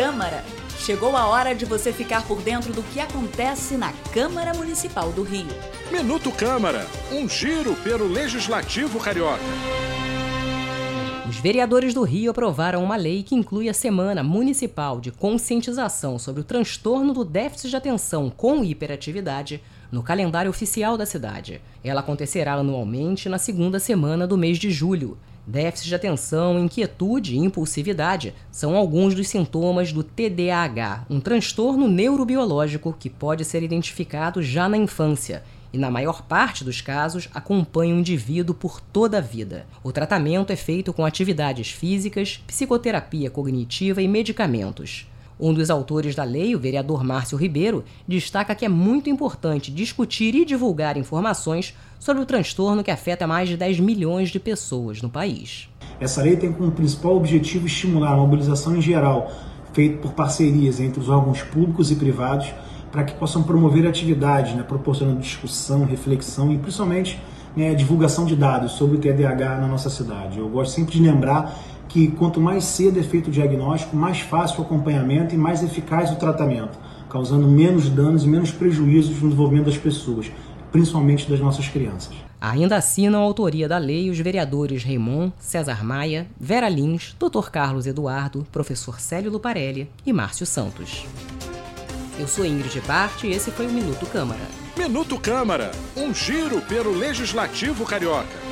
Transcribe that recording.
Câmara. Chegou a hora de você ficar por dentro do que acontece na Câmara Municipal do Rio. Minuto Câmara, um giro pelo Legislativo Carioca. Os vereadores do Rio aprovaram uma lei que inclui a Semana Municipal de Conscientização sobre o transtorno do déficit de atenção com hiperatividade no calendário oficial da cidade. Ela acontecerá anualmente na segunda semana do mês de julho. Déficit de atenção, inquietude e impulsividade são alguns dos sintomas do TDAH, um transtorno neurobiológico que pode ser identificado já na infância e, na maior parte dos casos, acompanha o indivíduo por toda a vida. O tratamento é feito com atividades físicas, psicoterapia cognitiva e medicamentos. Um dos autores da lei, o vereador Márcio Ribeiro, destaca que é muito importante discutir e divulgar informações sobre o transtorno que afeta mais de 10 milhões de pessoas no país. Essa lei tem como principal objetivo estimular a mobilização em geral, feita por parcerias entre os órgãos públicos e privados, para que possam promover atividades, né, proporcionando discussão, reflexão e principalmente né, divulgação de dados sobre o TDAH na nossa cidade. Eu gosto sempre de lembrar que quanto mais cedo é feito o diagnóstico, mais fácil o acompanhamento e mais eficaz o tratamento, causando menos danos e menos prejuízos no desenvolvimento das pessoas, principalmente das nossas crianças. Ainda assinam a autoria da lei os vereadores Raimon, César Maia, Vera Lins, Dr. Carlos Eduardo, professor Célio Luparelli e Márcio Santos. Eu sou Ingrid Bart e esse foi o Minuto Câmara. Minuto Câmara, um giro pelo Legislativo Carioca.